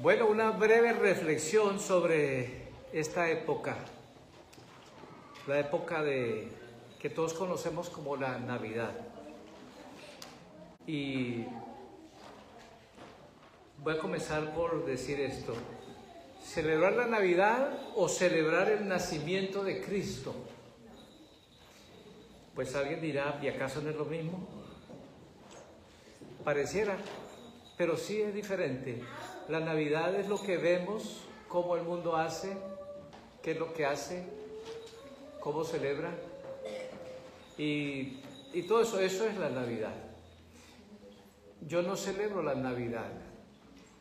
Bueno, una breve reflexión sobre esta época, la época de que todos conocemos como la Navidad. Y voy a comenzar por decir esto. ¿Celebrar la Navidad o celebrar el nacimiento de Cristo? Pues alguien dirá, ¿y acaso no es lo mismo? Pareciera, pero sí es diferente. La Navidad es lo que vemos, cómo el mundo hace, qué es lo que hace, cómo celebra. Y, y todo eso, eso es la Navidad. Yo no celebro la Navidad,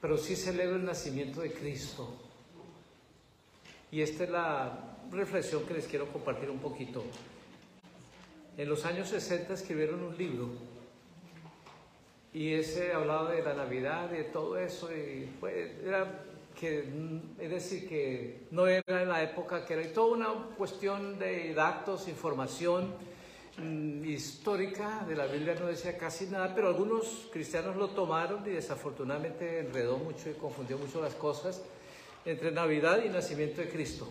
pero sí celebro el nacimiento de Cristo. Y esta es la reflexión que les quiero compartir un poquito. En los años 60 escribieron un libro y ese hablaba de la Navidad, de todo eso, y pues era que, es decir, que no era en la época que era toda una cuestión de datos, información mm, histórica de la Biblia no decía casi nada, pero algunos cristianos lo tomaron y desafortunadamente enredó mucho y confundió mucho las cosas entre Navidad y nacimiento de Cristo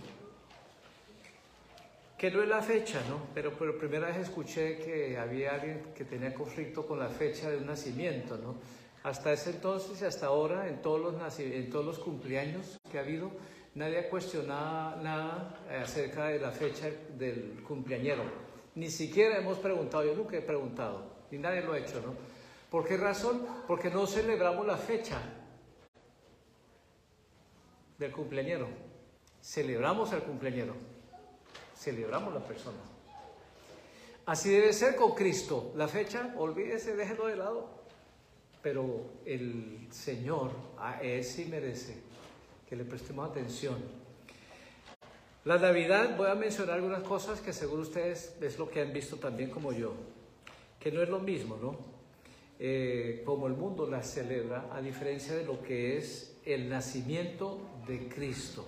que no es la fecha, ¿no? Pero por primera vez escuché que había alguien que tenía conflicto con la fecha de un nacimiento, ¿no? Hasta ese entonces y hasta ahora, en todos los, en todos los cumpleaños que ha habido, nadie ha cuestionado nada acerca de la fecha del cumpleañero. Ni siquiera hemos preguntado, yo nunca he preguntado, ni nadie lo ha hecho, ¿no? ¿Por qué razón? Porque no celebramos la fecha del cumpleañero. Celebramos al cumpleañero celebramos la persona. Así debe ser con Cristo. La fecha, olvídese, déjelo de lado. Pero el Señor, a Él sí merece que le prestemos atención. La Navidad, voy a mencionar algunas cosas que seguro ustedes es lo que han visto también como yo, que no es lo mismo, ¿no? Eh, como el mundo la celebra, a diferencia de lo que es el nacimiento de Cristo.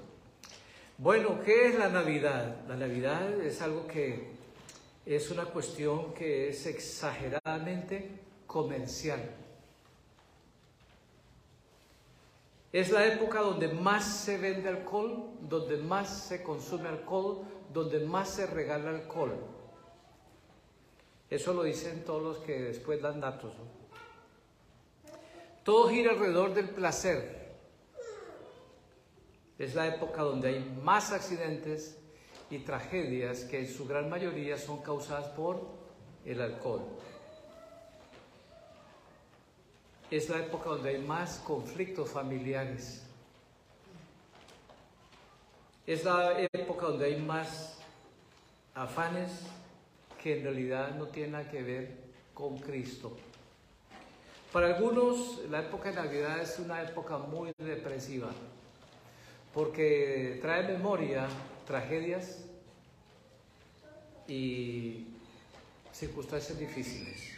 Bueno, ¿qué es la Navidad? La Navidad es algo que es una cuestión que es exageradamente comercial. Es la época donde más se vende alcohol, donde más se consume alcohol, donde más se regala alcohol. Eso lo dicen todos los que después dan datos. Todo gira alrededor del placer. Es la época donde hay más accidentes y tragedias que en su gran mayoría son causadas por el alcohol. Es la época donde hay más conflictos familiares. Es la época donde hay más afanes que en realidad no tienen nada que ver con Cristo. Para algunos, la época de Navidad es una época muy depresiva porque trae memoria tragedias y circunstancias difíciles.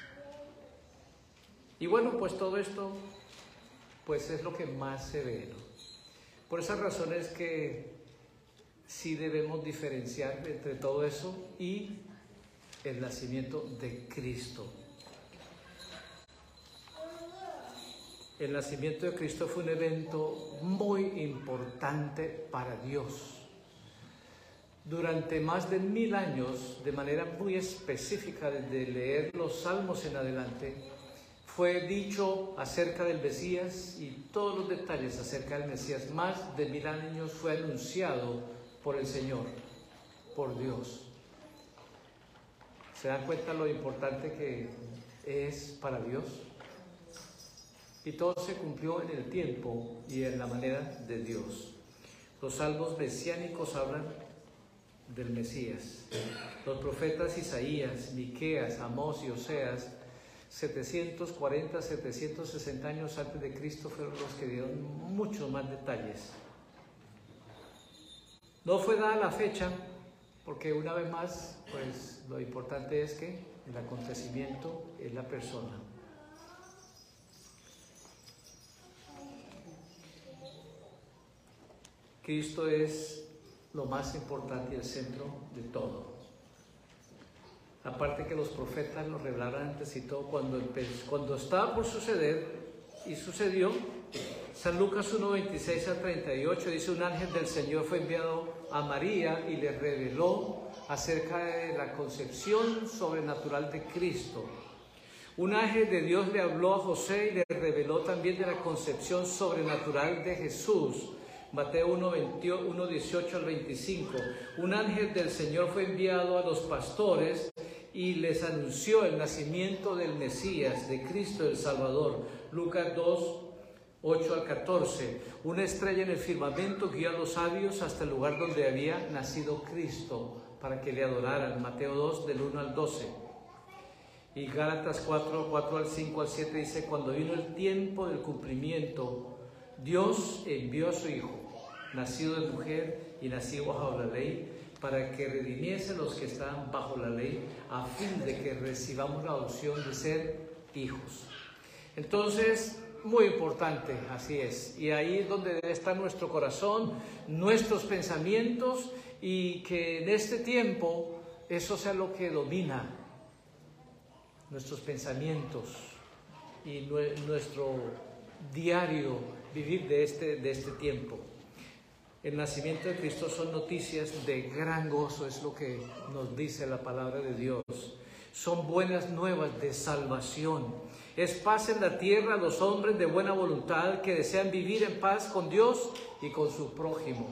Y bueno, pues todo esto pues es lo que más se ve. Por esas razones que sí debemos diferenciar entre todo eso y el nacimiento de Cristo. El nacimiento de Cristo fue un evento muy importante para Dios. Durante más de mil años, de manera muy específica, desde leer los salmos en adelante, fue dicho acerca del Mesías y todos los detalles acerca del Mesías. Más de mil años fue anunciado por el Señor, por Dios. ¿Se dan cuenta lo importante que es para Dios? Y todo se cumplió en el tiempo y en la manera de Dios. Los salmos mesiánicos hablan del Mesías. Los profetas Isaías, Miqueas, Amós y Oseas, 740, 760 años antes de Cristo fueron los que dieron muchos más detalles. No fue dada la fecha, porque una vez más, pues lo importante es que el acontecimiento es la persona. Cristo es lo más importante y el centro de todo. Aparte que los profetas lo revelaron antes y todo, cuando, estaba por suceder y sucedió, San Lucas 1, 26 al 38 dice, un ángel del Señor fue enviado a María y le reveló acerca de la concepción sobrenatural de Cristo. Un ángel de Dios le habló a José y le reveló también de la concepción sobrenatural de Jesús. Mateo 1, 1, 18 al 25. Un ángel del Señor fue enviado a los pastores y les anunció el nacimiento del Mesías, de Cristo el Salvador. Lucas 2, 8 al 14. Una estrella en el firmamento guió a los sabios hasta el lugar donde había nacido Cristo para que le adoraran. Mateo 2 del 1 al 12. Y Gálatas 4, 4 al 5 al 7 dice, cuando vino el tiempo del cumplimiento, Dios envió a su Hijo, nacido de mujer y nacido bajo la ley, para que redimiese los que estaban bajo la ley, a fin de que recibamos la opción de ser hijos. Entonces, muy importante, así es. Y ahí es donde debe estar nuestro corazón, nuestros pensamientos y que en este tiempo eso sea lo que domina nuestros pensamientos y nuestro diario vivir de este, de este tiempo. El nacimiento de Cristo son noticias de gran gozo, es lo que nos dice la palabra de Dios. Son buenas nuevas de salvación es paz en la tierra a los hombres de buena voluntad que desean vivir en paz con Dios y con su prójimo.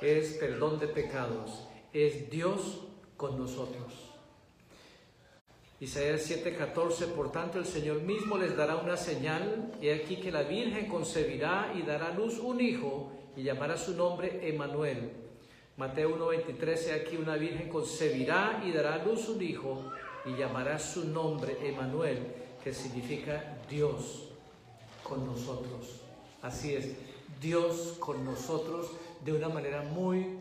Es perdón de pecados. Es Dios con nosotros. Isaías 7:14, por tanto el Señor mismo les dará una señal, y aquí que la Virgen concebirá y dará luz un hijo y llamará su nombre Emanuel. Mateo 1:23, aquí una Virgen concebirá y dará a luz un hijo y llamará su nombre Emanuel que significa Dios con nosotros. Así es, Dios con nosotros de una manera muy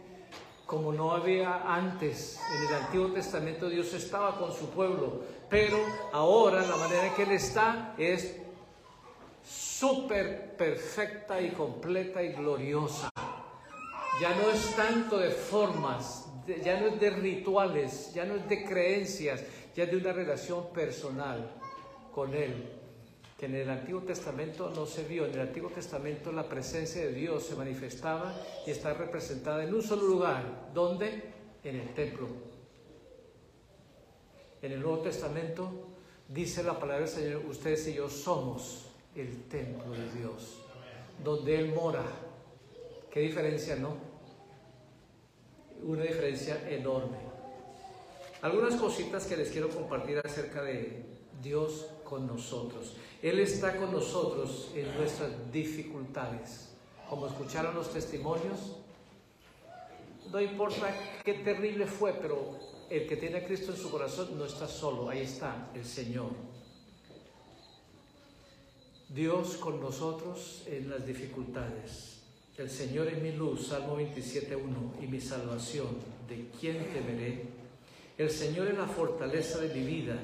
como no había antes. En el Antiguo Testamento Dios estaba con su pueblo, pero ahora la manera en que Él está es súper perfecta y completa y gloriosa. Ya no es tanto de formas, ya no es de rituales, ya no es de creencias, ya es de una relación personal con Él, que en el Antiguo Testamento no se vio. En el Antiguo Testamento la presencia de Dios se manifestaba y está representada en un solo lugar. ¿Dónde? En el templo. En el Nuevo Testamento dice la palabra del Señor, ustedes y yo somos el templo de Dios, donde Él mora. ¿Qué diferencia, no? Una diferencia enorme. Algunas cositas que les quiero compartir acerca de Dios con nosotros. Él está con nosotros en nuestras dificultades. Como escucharon los testimonios, no importa qué terrible fue, pero el que tiene a Cristo en su corazón no está solo, ahí está el Señor. Dios con nosotros en las dificultades. El Señor es mi luz, Salmo 27.1, y mi salvación. ¿De quién temeré? El Señor es la fortaleza de mi vida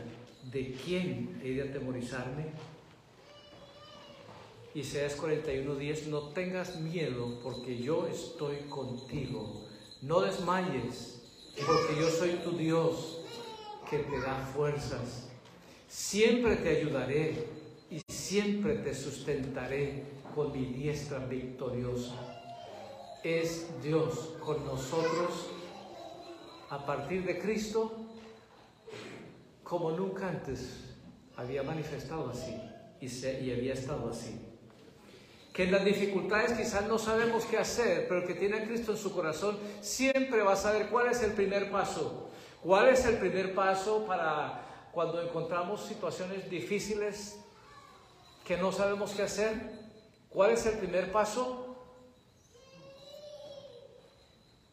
¿de quién he de atemorizarme? Isaías 41:10, no tengas miedo porque yo estoy contigo. No desmayes porque yo soy tu Dios que te da fuerzas. Siempre te ayudaré siempre te sustentaré con mi diestra victoriosa. Es Dios con nosotros a partir de Cristo como nunca antes había manifestado así y, se, y había estado así. Que en las dificultades quizás no sabemos qué hacer, pero el que tiene a Cristo en su corazón siempre va a saber cuál es el primer paso. ¿Cuál es el primer paso para cuando encontramos situaciones difíciles que no sabemos qué hacer? ¿Cuál es el primer paso?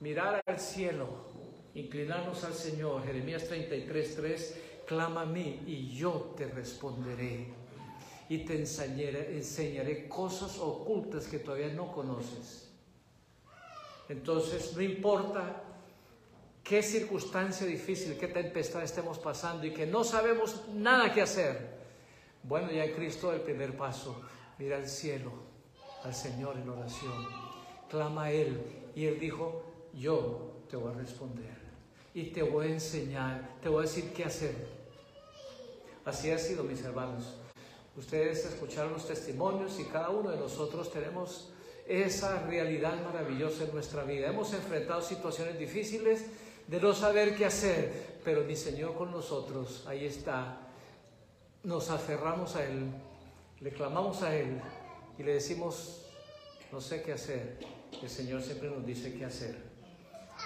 Mirar al cielo, inclinarnos al Señor. Jeremías 33, 3 clama a mí y yo te responderé y te enseñaré, enseñaré cosas ocultas que todavía no conoces. Entonces, no importa qué circunstancia difícil, qué tempestad estemos pasando y que no sabemos nada que hacer. Bueno, ya Cristo el primer paso, mira al cielo, al Señor en oración, clama a Él y Él dijo, yo te voy a responder y te voy a enseñar, te voy a decir qué hacer. Así ha sido, mis hermanos. Ustedes escucharon los testimonios y cada uno de nosotros tenemos esa realidad maravillosa en nuestra vida. Hemos enfrentado situaciones difíciles de no saber qué hacer, pero mi Señor con nosotros, ahí está. Nos aferramos a Él, le clamamos a Él y le decimos, no sé qué hacer. El Señor siempre nos dice qué hacer.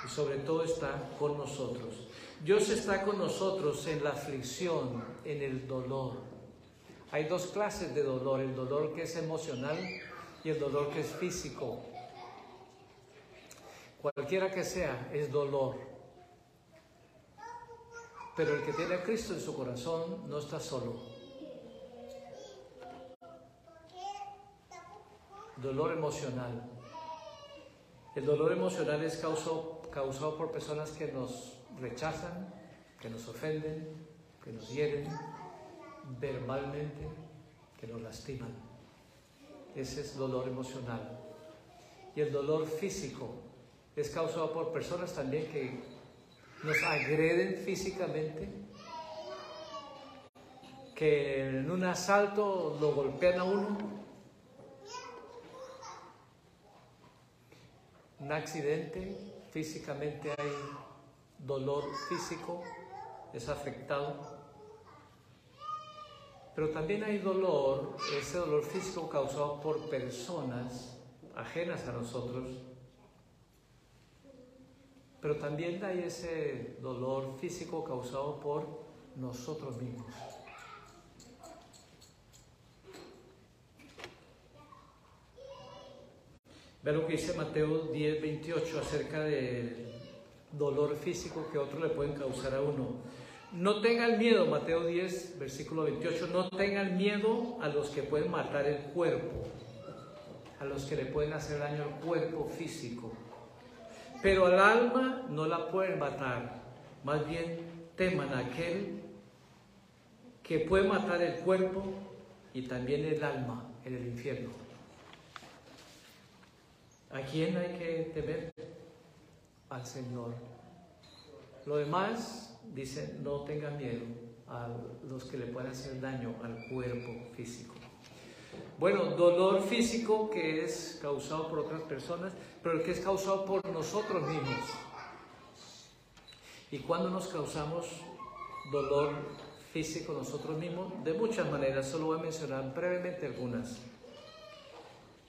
Y sobre todo está con nosotros. Dios está con nosotros en la aflicción, en el dolor. Hay dos clases de dolor, el dolor que es emocional y el dolor que es físico. Cualquiera que sea, es dolor. Pero el que tiene a Cristo en su corazón no está solo. Dolor emocional. El dolor emocional es causado, causado por personas que nos rechazan, que nos ofenden, que nos hieren verbalmente, que nos lastiman. Ese es dolor emocional. Y el dolor físico es causado por personas también que nos agreden físicamente, que en un asalto lo golpean a uno, un accidente, físicamente hay dolor físico, es afectado. Pero también hay dolor, ese dolor físico causado por personas ajenas a nosotros. Pero también hay ese dolor físico causado por nosotros mismos. Ve lo que dice Mateo 10, 28 acerca del dolor físico que otros le pueden causar a uno. No tengan miedo, Mateo 10, versículo 28, no tengan miedo a los que pueden matar el cuerpo, a los que le pueden hacer daño al cuerpo físico. Pero al alma no la pueden matar, más bien teman a aquel que puede matar el cuerpo y también el alma en el infierno. ¿A quién hay que temer? Al Señor. Lo demás, dice, no tengan miedo a los que le puedan hacer daño al cuerpo físico. Bueno, dolor físico que es causado por otras personas, pero el que es causado por nosotros mismos. ¿Y cuando nos causamos dolor físico nosotros mismos? De muchas maneras, solo voy a mencionar brevemente algunas.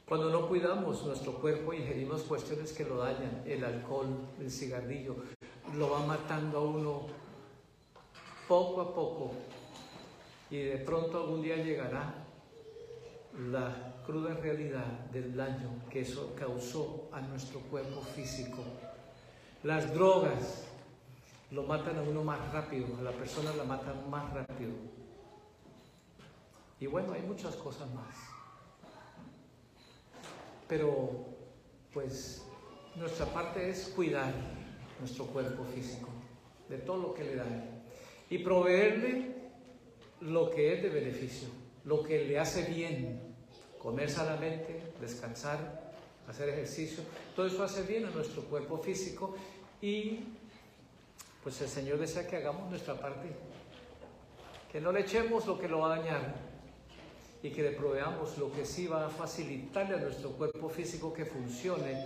Cuando no cuidamos nuestro cuerpo ingerimos cuestiones que lo dañan, el alcohol, el cigarrillo, lo va matando a uno poco a poco y de pronto algún día llegará la cruda realidad del daño que eso causó a nuestro cuerpo físico. Las drogas lo matan a uno más rápido, a la persona la matan más rápido. Y bueno, hay muchas cosas más. Pero pues nuestra parte es cuidar nuestro cuerpo físico de todo lo que le da y proveerle lo que es de beneficio, lo que le hace bien, comer sanamente, descansar, hacer ejercicio, todo eso hace bien a nuestro cuerpo físico y pues el Señor desea que hagamos nuestra parte, que no le echemos lo que lo va a dañar y que le proveamos lo que sí va a facilitarle a nuestro cuerpo físico que funcione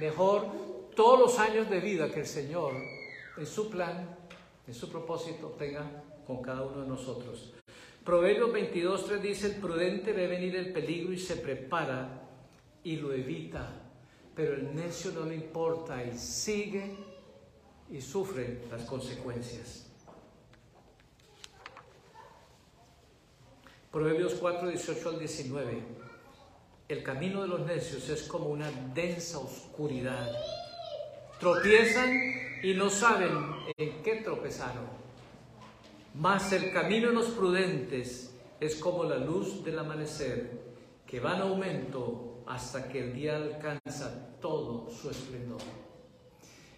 mejor todos los años de vida que el Señor en su plan, en su propósito tenga con cada uno de nosotros. Proverbios 22.3 dice, el prudente ve venir el peligro y se prepara y lo evita, pero el necio no le importa y sigue y sufre las consecuencias. Proverbios 4, 18 al 19. El camino de los necios es como una densa oscuridad. Tropiezan y no saben en qué tropezaron. Mas el camino de los prudentes es como la luz del amanecer, que va en aumento hasta que el día alcanza todo su esplendor.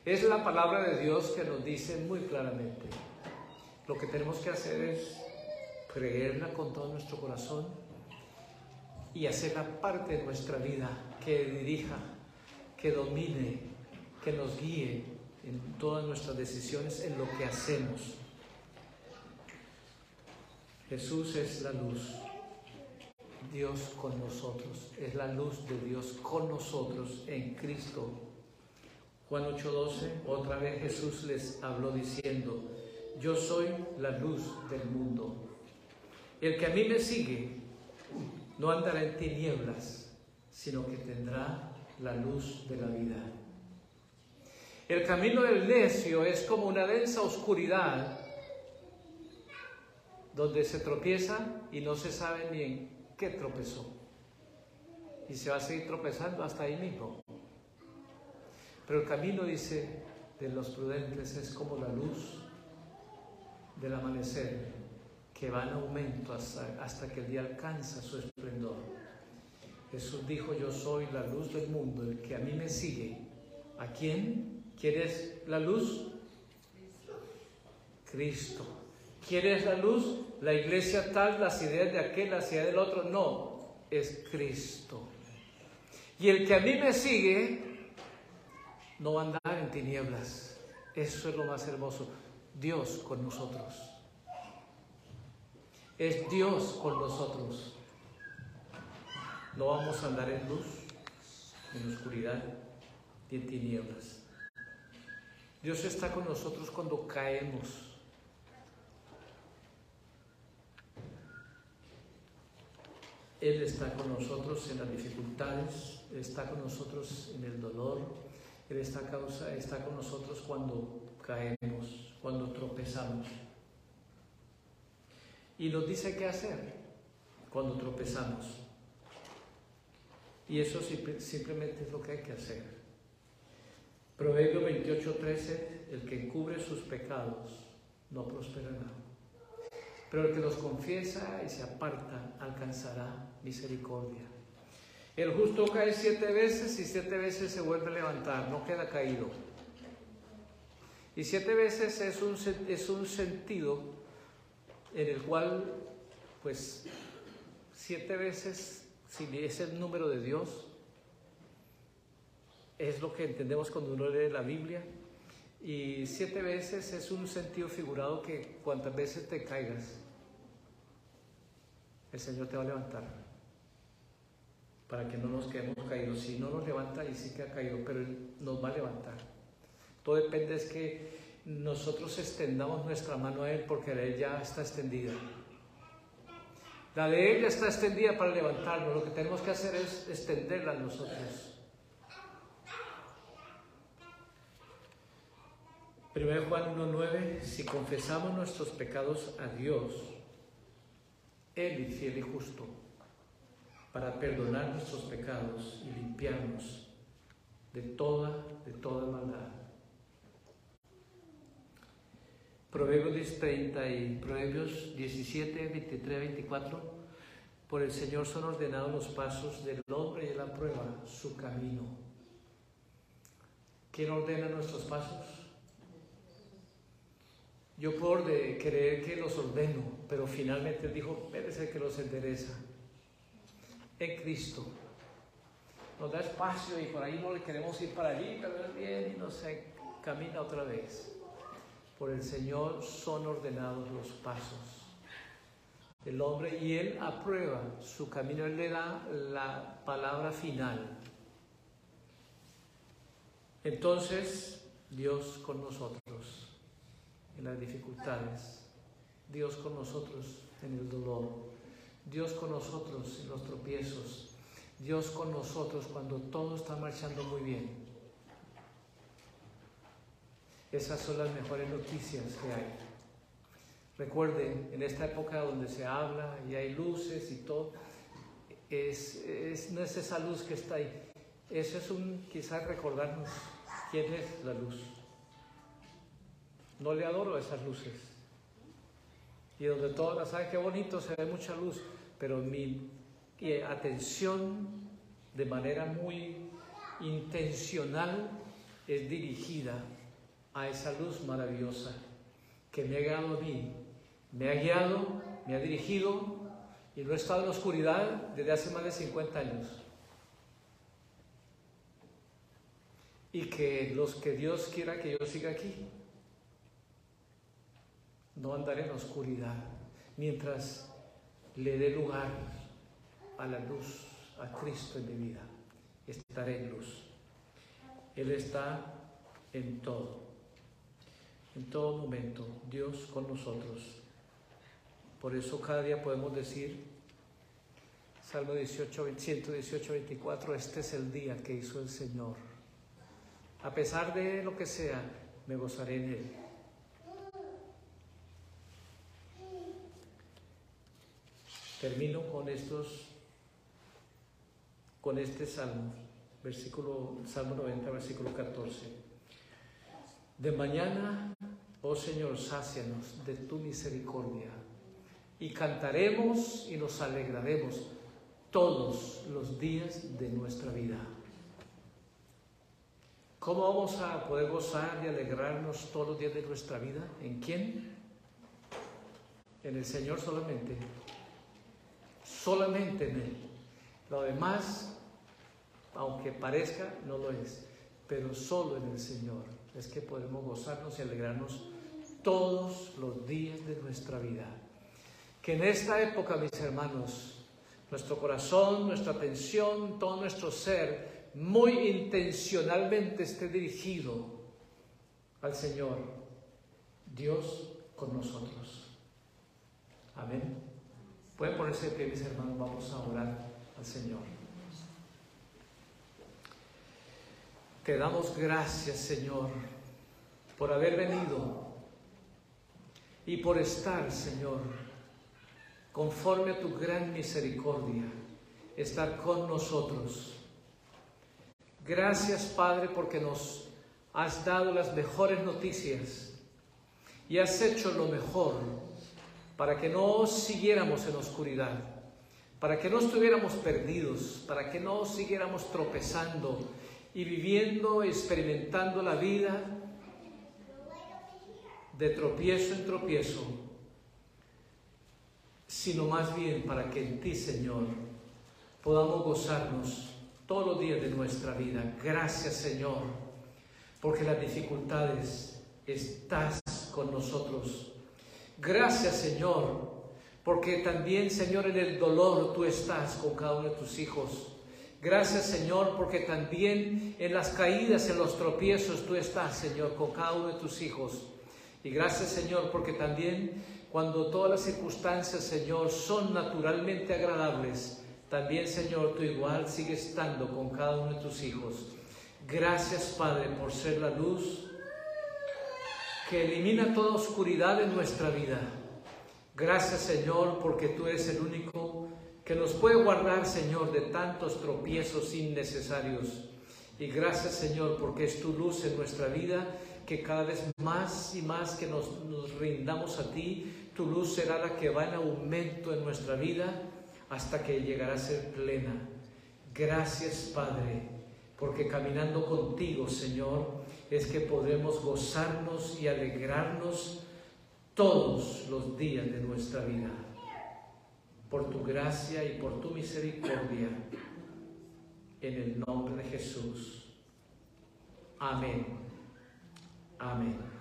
Es la palabra de Dios que nos dice muy claramente. Lo que tenemos que hacer es creerla con todo nuestro corazón y hacerla parte de nuestra vida, que dirija, que domine, que nos guíe en todas nuestras decisiones, en lo que hacemos. Jesús es la luz Dios con nosotros, es la luz de Dios con nosotros en Cristo. Juan 8:12, otra vez Jesús les habló diciendo, yo soy la luz del mundo. El que a mí me sigue no andará en tinieblas, sino que tendrá la luz de la vida. El camino del necio es como una densa oscuridad donde se tropieza y no se sabe ni qué tropezó. Y se va a seguir tropezando hasta ahí mismo. Pero el camino, dice, de los prudentes es como la luz del amanecer que va en aumento hasta, hasta que el día alcanza su esplendor. Jesús dijo, yo soy la luz del mundo, el que a mí me sigue. ¿A quién? ¿Quieres la luz? Cristo. ¿Quieres la luz? La iglesia tal, las ideas de aquel, las ideas del otro. No, es Cristo. Y el que a mí me sigue no va a andar en tinieblas. Eso es lo más hermoso. Dios con nosotros. Es Dios con nosotros. No vamos a andar en luz, en oscuridad y en tinieblas. Dios está con nosotros cuando caemos. Él está con nosotros en las dificultades, está con nosotros en el dolor, Él está, causa, está con nosotros cuando caemos, cuando tropezamos. Y nos dice qué hacer cuando tropezamos. Y eso simplemente es lo que hay que hacer. Proverbio 28:13, el que encubre sus pecados no prosperará. Pero el que los confiesa y se aparta alcanzará misericordia. El justo cae siete veces y siete veces se vuelve a levantar, no queda caído. Y siete veces es un, es un sentido en el cual, pues, siete veces, si es el número de Dios, es lo que entendemos cuando uno lee la Biblia. Y siete veces es un sentido figurado que cuantas veces te caigas, el Señor te va a levantar. Para que no nos quedemos caídos. Si no nos levanta, y sí que ha caído, pero Él nos va a levantar. Todo depende es que nosotros extendamos nuestra mano a Él porque la de Él ya está extendida. La de Él ya está extendida para levantarnos. Lo que tenemos que hacer es extenderla a nosotros. 1 Juan 1.9, si confesamos nuestros pecados a Dios, Él es fiel y justo para perdonar nuestros pecados y limpiarnos de toda, de toda maldad. Proverbios 30 y Proverbios 17, 23, 24. Por el Señor son ordenados los pasos del hombre y de la prueba, su camino. ¿Quién ordena nuestros pasos? Yo por de creer que los ordeno, pero finalmente dijo, Él es el que los endereza. En Cristo. Nos da espacio y por ahí no le queremos ir para allí, pero Él viene y nos camina otra vez. Por el Señor son ordenados los pasos del hombre y Él aprueba su camino, Él le da la palabra final. Entonces, Dios con nosotros en las dificultades, Dios con nosotros en el dolor, Dios con nosotros en los tropiezos, Dios con nosotros cuando todo está marchando muy bien. Esas son las mejores noticias que hay. Recuerden, en esta época donde se habla y hay luces y todo, es, es, no es esa luz que está ahí. Eso es un, quizás recordarnos quién es la luz. No le adoro esas luces. Y donde todas, ¿saben qué bonito? Se ve mucha luz, pero mi atención de manera muy intencional es dirigida a esa luz maravillosa que me ha guiado a mí, me ha guiado, me ha dirigido y no he estado en la oscuridad desde hace más de 50 años. Y que los que Dios quiera que yo siga aquí, no andaré en oscuridad mientras le dé lugar a la luz, a Cristo en mi vida. Estaré en luz. Él está en todo. En todo momento, Dios con nosotros. Por eso cada día podemos decir, Salmo 18, 118, 24, este es el día que hizo el Señor. A pesar de lo que sea, me gozaré en Él. Termino con estos, con este salmo, versículo, Salmo 90, versículo 14. De mañana, oh Señor, sácianos de tu misericordia y cantaremos y nos alegraremos todos los días de nuestra vida. ¿Cómo vamos a poder gozar y alegrarnos todos los días de nuestra vida? ¿En quién? En el Señor solamente. Solamente en Él. Lo demás, aunque parezca, no lo es. Pero solo en el Señor es que podemos gozarnos y alegrarnos todos los días de nuestra vida. Que en esta época, mis hermanos, nuestro corazón, nuestra atención, todo nuestro ser, muy intencionalmente esté dirigido al Señor, Dios con nosotros. Amén. Pueden ponerse de mis hermanos, vamos a orar al Señor. Te damos gracias, Señor, por haber venido y por estar, Señor, conforme a tu gran misericordia, estar con nosotros. Gracias, Padre, porque nos has dado las mejores noticias y has hecho lo mejor para que no siguiéramos en oscuridad, para que no estuviéramos perdidos, para que no siguiéramos tropezando y viviendo, experimentando la vida de tropiezo en tropiezo, sino más bien para que en ti, Señor, podamos gozarnos todos los días de nuestra vida. Gracias, Señor, porque las dificultades estás con nosotros. Gracias, Señor, porque también, Señor, en el dolor tú estás con cada uno de tus hijos. Gracias, Señor, porque también en las caídas, en los tropiezos, tú estás, Señor, con cada uno de tus hijos. Y gracias, Señor, porque también cuando todas las circunstancias, Señor, son naturalmente agradables, también, Señor, tú igual sigues estando con cada uno de tus hijos. Gracias, Padre, por ser la luz que elimina toda oscuridad en nuestra vida. Gracias, Señor, porque tú eres el único que nos puede guardar, Señor, de tantos tropiezos innecesarios. Y gracias, Señor, porque es tu luz en nuestra vida, que cada vez más y más que nos, nos rindamos a ti, tu luz será la que va en aumento en nuestra vida hasta que llegará a ser plena. Gracias, Padre, porque caminando contigo, Señor, es que podremos gozarnos y alegrarnos todos los días de nuestra vida. Por tu gracia y por tu misericordia, en el nombre de Jesús. Amén. Amén.